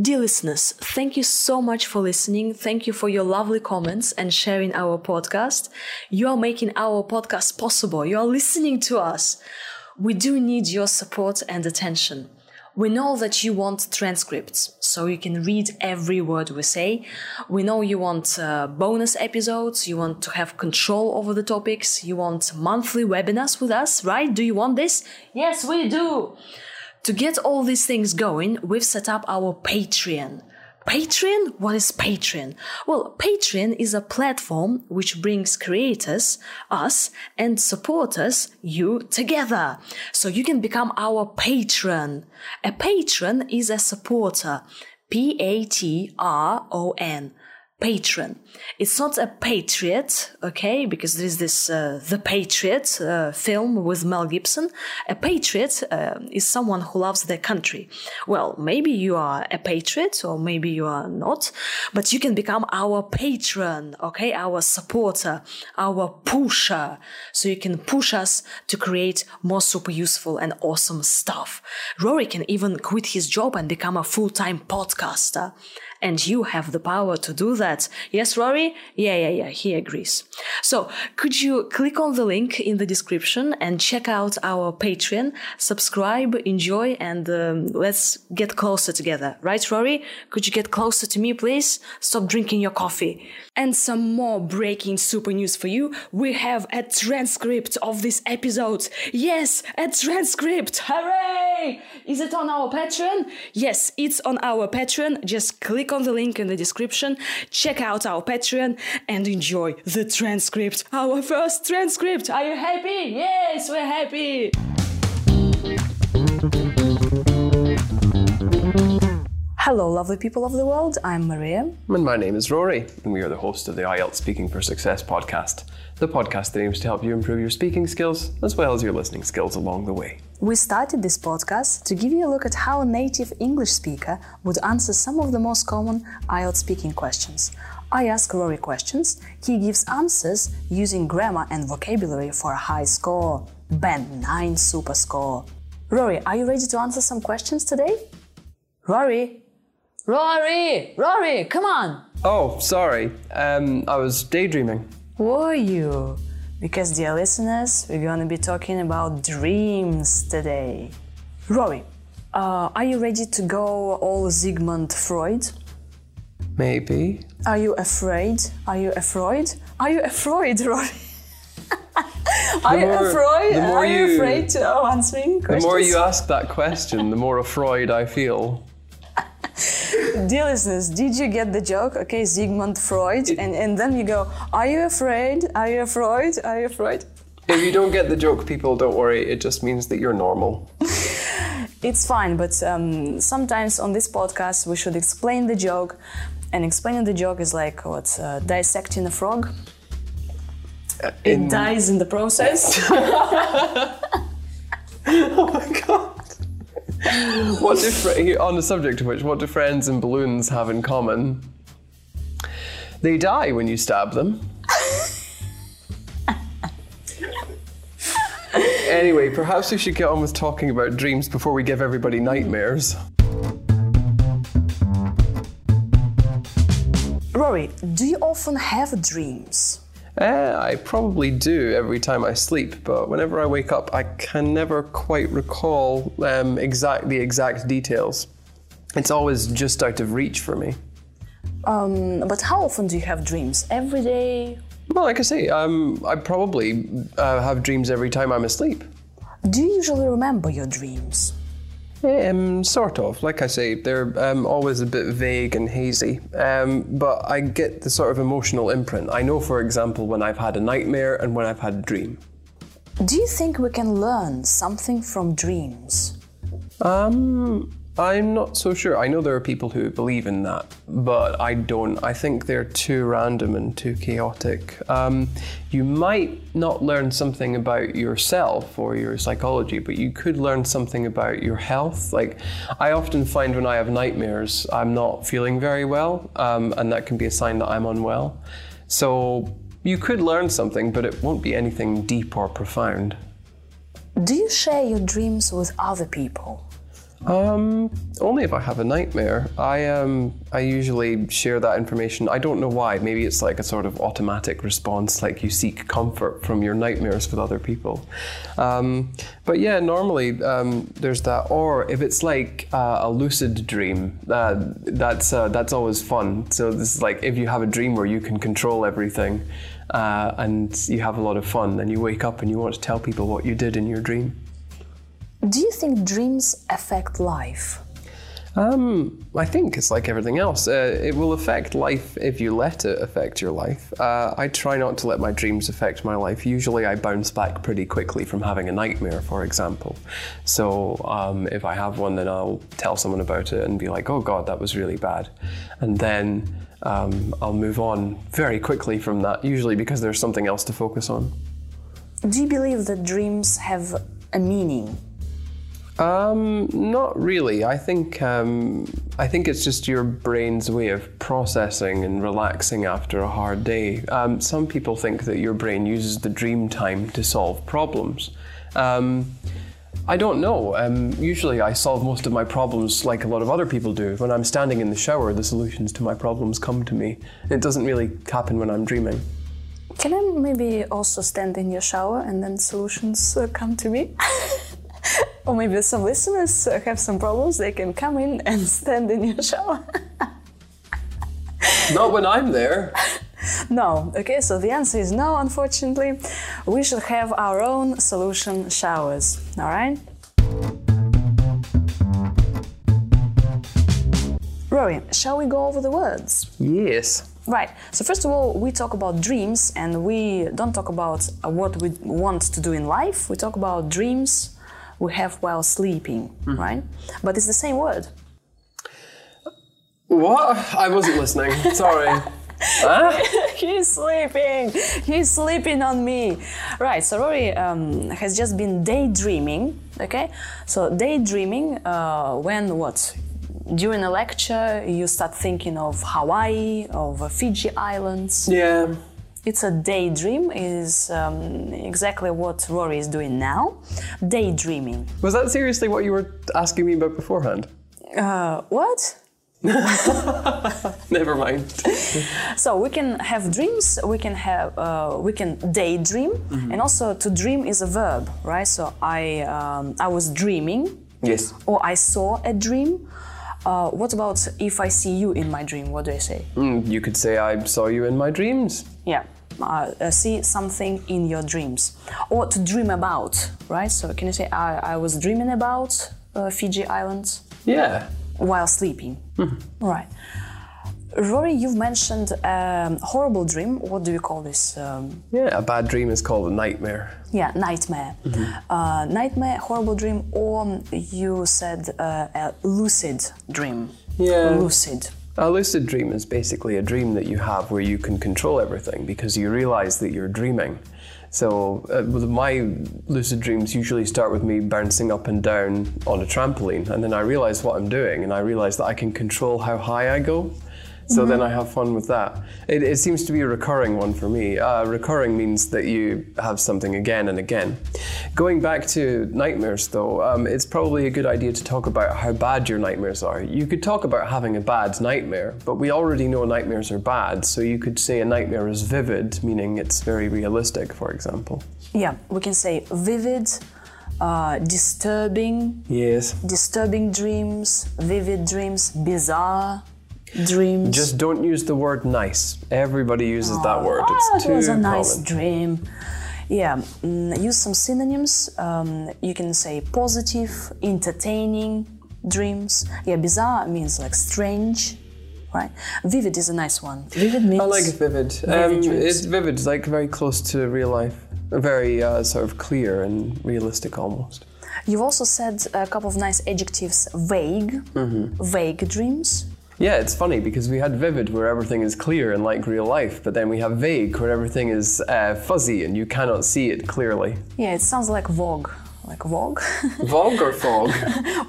Dear listeners, thank you so much for listening. Thank you for your lovely comments and sharing our podcast. You are making our podcast possible. You are listening to us. We do need your support and attention. We know that you want transcripts, so you can read every word we say. We know you want uh, bonus episodes, you want to have control over the topics, you want monthly webinars with us, right? Do you want this? Yes, we do! To get all these things going, we've set up our Patreon. Patreon? What is Patreon? Well, Patreon is a platform which brings creators, us, and supporters, you, together. So you can become our patron. A patron is a supporter. P A T R O N patron. It's not a patriot, okay, because there is this uh, The Patriot uh, film with Mel Gibson. A patriot uh, is someone who loves their country. Well, maybe you are a patriot or maybe you are not, but you can become our patron, okay, our supporter, our pusher. So you can push us to create more super useful and awesome stuff. Rory can even quit his job and become a full-time podcaster and you have the power to do that. Yes, Rory? Yeah, yeah, yeah, he agrees. So, could you click on the link in the description and check out our Patreon, subscribe, enjoy, and um, let's get closer together. Right, Rory? Could you get closer to me, please? Stop drinking your coffee. And some more breaking super news for you. We have a transcript of this episode. Yes, a transcript. Hooray! Is it on our Patreon? Yes, it's on our Patreon. Just click on the link in the description, check out our Patreon, and enjoy the transcript. Our first transcript. Are you happy? Yes, we're happy. Hello, lovely people of the world. I'm Maria. And my name is Rory, and we are the host of the IELTS Speaking for Success podcast, the podcast that aims to help you improve your speaking skills as well as your listening skills along the way. We started this podcast to give you a look at how a native English speaker would answer some of the most common IELTS speaking questions. I ask Rory questions, he gives answers using grammar and vocabulary for a high score. Band 9 super score. Rory, are you ready to answer some questions today? Rory? Rory! Rory, come on! Oh, sorry. Um, I was daydreaming. Were you? Because, dear listeners, we're going to be talking about dreams today. Rory, uh, are you ready to go all Sigmund Freud? Maybe. Are you afraid? Are you afraid? Are you afraid, Rory? are you afraid? Are you afraid to answering The more you ask that question, the more afraid I feel. Dear listeners, did you get the joke? Okay, Sigmund Freud, and, and then you go, Are you afraid? Are you afraid? Are you afraid? If you don't get the joke, people, don't worry. It just means that you're normal. It's fine, but um, sometimes on this podcast we should explain the joke, and explaining the joke is like what uh, dissecting a frog. It In- dies in the process. Oh my god. what do fr- on the subject of which, what do friends and balloons have in common? They die when you stab them. anyway, perhaps we should get on with talking about dreams before we give everybody nightmares. Rory, do you often have dreams? Eh, I probably do every time I sleep, but whenever I wake up, I can never quite recall um, exact the exact details. It's always just out of reach for me. Um, but how often do you have dreams? Every day? Well, like I say, um, I probably uh, have dreams every time I'm asleep. Do you usually remember your dreams? Um, sort of. Like I say, they're um, always a bit vague and hazy. Um, but I get the sort of emotional imprint. I know, for example, when I've had a nightmare and when I've had a dream. Do you think we can learn something from dreams? Um, I'm not so sure. I know there are people who believe in that, but I don't. I think they're too random and too chaotic. Um, you might not learn something about yourself or your psychology, but you could learn something about your health. Like, I often find when I have nightmares, I'm not feeling very well, um, and that can be a sign that I'm unwell. So, you could learn something, but it won't be anything deep or profound. Do you share your dreams with other people? Um, only if I have a nightmare. I um, I usually share that information. I don't know why. Maybe it's like a sort of automatic response, like you seek comfort from your nightmares with other people. Um, but yeah, normally um, there's that. Or if it's like uh, a lucid dream, uh, that's uh, that's always fun. So this is like if you have a dream where you can control everything. Uh, and you have a lot of fun, then you wake up and you want to tell people what you did in your dream. Do you think dreams affect life? Um, I think it's like everything else. Uh, it will affect life if you let it affect your life. Uh, I try not to let my dreams affect my life. Usually, I bounce back pretty quickly from having a nightmare, for example. So, um, if I have one, then I'll tell someone about it and be like, oh God, that was really bad. And then um, I'll move on very quickly from that, usually because there's something else to focus on. Do you believe that dreams have a meaning? Um, not really. I think um, I think it's just your brain's way of processing and relaxing after a hard day. Um, some people think that your brain uses the dream time to solve problems. Um, I don't know. Um, usually, I solve most of my problems like a lot of other people do. When I'm standing in the shower, the solutions to my problems come to me. It doesn't really happen when I'm dreaming. Can I maybe also stand in your shower and then solutions uh, come to me? or maybe some listeners uh, have some problems, they can come in and stand in your shower. Not when I'm there. No, okay, so the answer is no, unfortunately. We should have our own solution showers, alright? Rory, shall we go over the words? Yes. Right. So first of all, we talk about dreams, and we don't talk about what we want to do in life. We talk about dreams we have while sleeping, right? But it's the same word. What? I wasn't listening. Sorry. Huh? He's sleeping. He's sleeping on me. Right. So Rory um, has just been daydreaming. Okay. So daydreaming uh, when what? During a lecture, you start thinking of Hawaii, of Fiji Islands. Yeah. It's a daydream. Is um, exactly what Rory is doing now. Daydreaming. Was that seriously what you were asking me about beforehand? Uh, what? Never mind. So we can have dreams. We can have. Uh, we can daydream, and also to dream is a verb, right? So I um, I was dreaming, Yes. or I saw a dream. Uh, what about if I see you in my dream? What do I say? Mm, you could say I saw you in my dreams. Yeah, uh, uh, see something in your dreams, or to dream about, right? So can you say I, I was dreaming about uh, Fiji Islands Yeah. while sleeping? Right. Rory, you've mentioned um, horrible dream. What do you call this? Um, Yeah, a bad dream is called a nightmare. yeah, nightmare. Uh, nightmare, horrible dream, or you said uh, a lucid dream. Yeah. Lucid. A lucid dream is basically a dream that you have where you can control everything because you realize that you're dreaming. So, uh, my lucid dreams usually start with me bouncing up and down on a trampoline, and then I realize what I'm doing, and I realize that I can control how high I go. So then I have fun with that. It, it seems to be a recurring one for me. Uh, recurring means that you have something again and again. Going back to nightmares, though, um, it's probably a good idea to talk about how bad your nightmares are. You could talk about having a bad nightmare, but we already know nightmares are bad, so you could say a nightmare is vivid, meaning it's very realistic, for example. Yeah, we can say vivid, uh, disturbing, Yes. disturbing dreams, vivid dreams, bizarre dreams. Just don't use the word nice. Everybody uses that word. Ah, It's it too was a nice common. dream. Yeah, mm, use some synonyms. Um, you can say positive, entertaining dreams. Yeah, bizarre means like strange, right? Vivid is a nice one. Vivid means I like vivid. Vivid um, it's vivid. It's like very close to real life. Very uh, sort of clear and realistic almost. You've also said a couple of nice adjectives. Vague, Mm-hmm. vague dreams. Yeah, it's funny because we had vivid where everything is clear and like real life, but then we have vague where everything is uh, fuzzy and you cannot see it clearly. Yeah, it sounds like Vogue, like Vogue, Vogue or fog?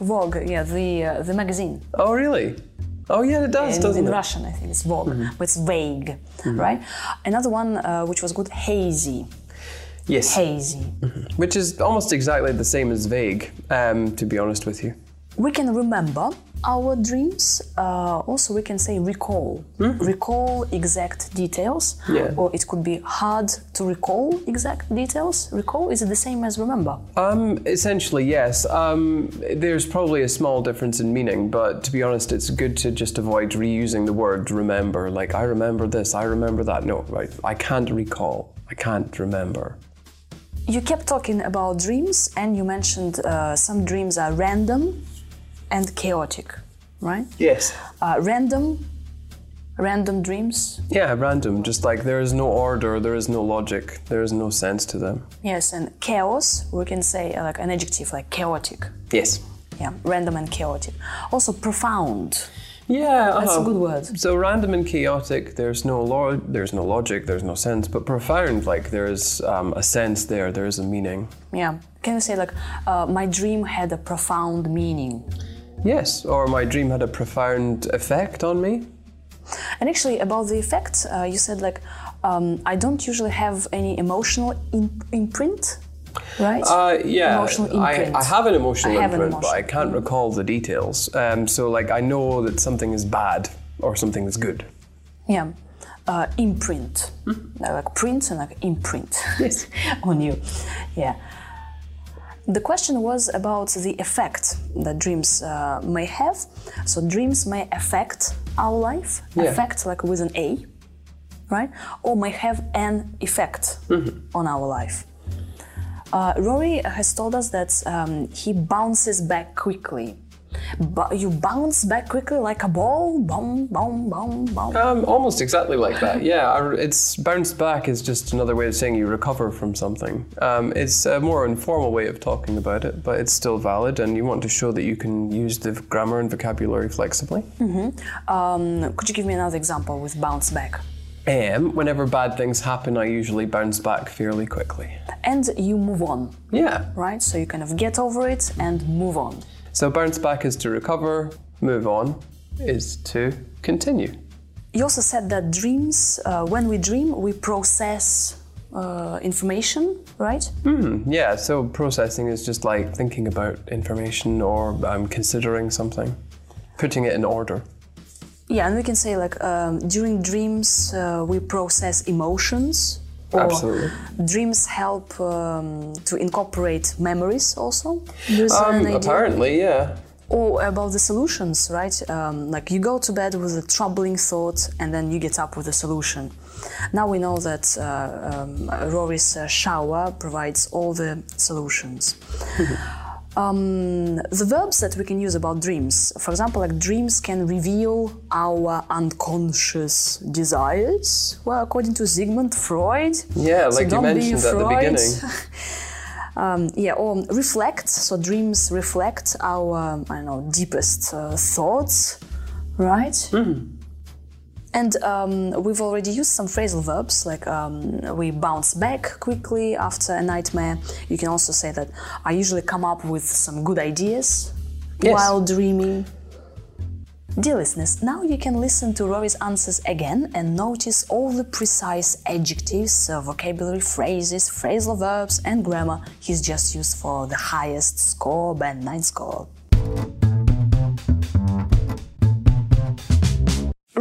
Vogue. Yeah, the uh, the magazine. oh, really? Oh, yeah, it does, in, doesn't in it? In Russian, I think it's Vogue, but it's vague, right? Another one uh, which was good, hazy, Yes. hazy. Which is almost exactly the same as vague, um, to be honest with you. we can remember our dreams. Uh, also, we can say recall. Recall exact details. Yeah. Or it could be hard to recall exact details. Recall is it the same as remember? Um, essentially, yes. Um, there's probably a small difference in meaning, but to be honest, it's good to just avoid reusing the word remember. Like, I remember this, I remember that. No, right. I can't recall. I can't remember. You kept talking about dreams, and you mentioned uh, some dreams are random and chaotic, right? Yes. Uh, random, random dreams. Yeah, random. Just like there is no order, there is no logic, there is no sense to them. Yes, and chaos. We can say uh, like an adjective, like chaotic. Yes. Yeah, random and chaotic. Also profound. Yeah, That's a uh-huh. good word. So random and chaotic. There's no lo- there's no logic. There's no sense. But profound, like there's um, a sense there. There is a meaning. Yeah. Can you say like uh, my dream had a profound meaning? Yes. Or my dream had a profound effect on me. And actually, about the effect, uh, you said like um, I don't usually have any emotional in- imprint, right? Uh, yeah, Emotional I, imprint. I have an emotional I have an imprint, but I can't recall the details. Um, so, like, I know that something is bad or something is good. yeah. Uh, imprint, Uh, like print and like imprint Yes. on you. Yeah. The question was about the effect that dreams uh, may have. So dreams may affect our life, Yeah. affect like with an A, right? Or may have an effect on our life. Uh, Rory has told us that um, he bounces back quickly. But you bounce back quickly like a ball, boom, boom, boom, boom. Um, almost exactly like that. Yeah, it's bounced back is just another way of saying you recover from something. Um, it's a more informal way of talking about it, but it's still valid, and you want to show that you can use the grammar and vocabulary flexibly. Um, could you give me another example with bounce back? Um, whenever bad things happen, I usually bounce back fairly quickly. And you move on, Yeah. right? So you kind of get over it and move on. So bounce back is to recover, move on is to continue. You also said that dreams, uh, when we dream, we process uh, information, right? Hmm, yeah, so processing is just like thinking about information or um, considering something, putting it in order. Yeah, and we can say like um, during dreams uh, we process emotions. Or Absolutely. Dreams help um, to incorporate memories also. Um, apparently, yeah. Or about the solutions, right? Um, like you go to bed with a troubling thought and then you get up with a solution. Now we know that uh, um, Rory's uh, shower provides all the solutions. um, the verbs that we can use about dreams, for example, like dreams can reveal our unconscious desires. Well, according to Sigmund Freud. Yeah, So like you mentioned at the beginning. Um, yeah, or reflect. So dreams reflect our, I don't know, deepest uh, thoughts, right? And um, we've already used some phrasal verbs, like um, we bounce back quickly after a nightmare. You can also say that I usually come up with some good ideas Yes. while dreaming. Dear listeners, now you can listen to Rory's answers again and notice all the precise adjectives, uh, vocabulary phrases, phrasal verbs, and grammar he's just used for the highest score, band 9 score.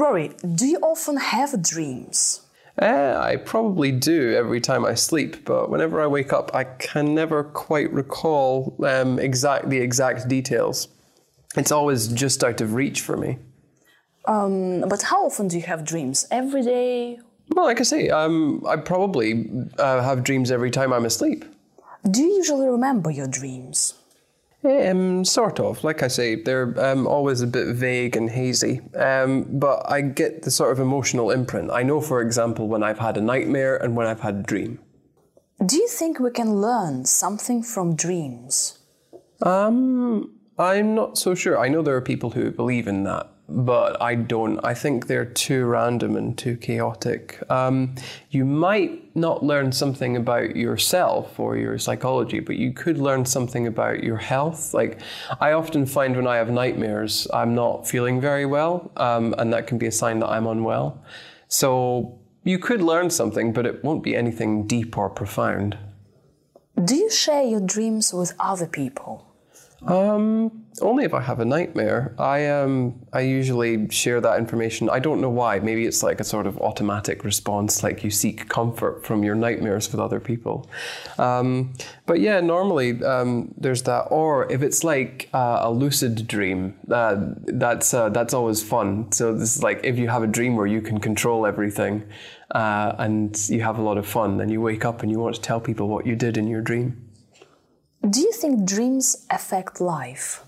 Rory, do you often have dreams? Uh, I probably do every time I sleep, but whenever I wake up, I can never quite recall um, exact the exact details. It's always just out of reach for me. Um, but how often do you have dreams? Every day? Well, like I say, um, I probably uh, have dreams every time I'm asleep. Do you usually remember your dreams? Um, sort of. Like I say, they're um, always a bit vague and hazy. Um, but I get the sort of emotional imprint. I know, for example, when I've had a nightmare and when I've had a dream. Do you think we can learn something from dreams? Um, I'm not so sure. I know there are people who believe in that, but I don't. I think they're too random and too chaotic. Um, you might not learn something about yourself or your psychology, but you could learn something about your health. Like, I often find when I have nightmares, I'm not feeling very well, um, and that can be a sign that I'm unwell. So, you could learn something, but it won't be anything deep or profound. Do you share your dreams with other people? Um, only if I have a nightmare. I um, I usually share that information. I don't know why. Maybe it's like a sort of automatic response, like you seek comfort from your nightmares with other people. Um, but yeah, normally um, there's that. Or if it's like uh, a lucid dream, uh, that's uh, that's always fun. So this is like if you have a dream where you can control everything, uh, and you have a lot of fun, then you wake up and you want to tell people what you did in your dream. Do you think dreams affect life?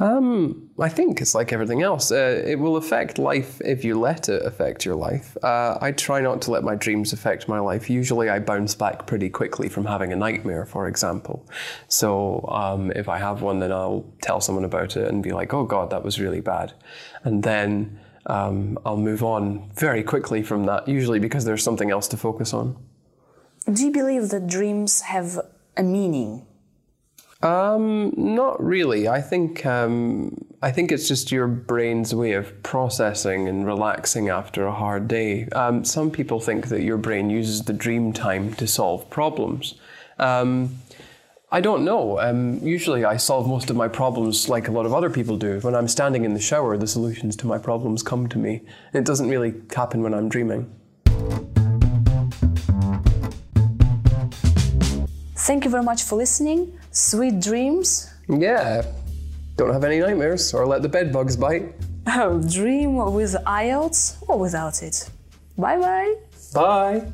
Um, I think it's like everything else. Uh, it will affect life if you let it affect your life. Uh, I try not to let my dreams affect my life. Usually, I bounce back pretty quickly from having a nightmare, for example. So, um, if I have one, then I'll tell someone about it and be like, "Oh God, that was really bad," and then um, I'll move on very quickly from that. Usually, because there's something else to focus on. Do you believe that dreams have a meaning? Um, not really. I think um, I think it's just your brain's way of processing and relaxing after a hard day. Um, some people think that your brain uses the dream time to solve problems. Um, I don't know. Um, usually, I solve most of my problems like a lot of other people do. When I'm standing in the shower, the solutions to my problems come to me. It doesn't really happen when I'm dreaming. Thank you very much for listening. Sweet dreams. Yeah. Don't have any nightmares or let the bed bugs bite. Oh, dream with IELTS or without it. Bye bye. Bye.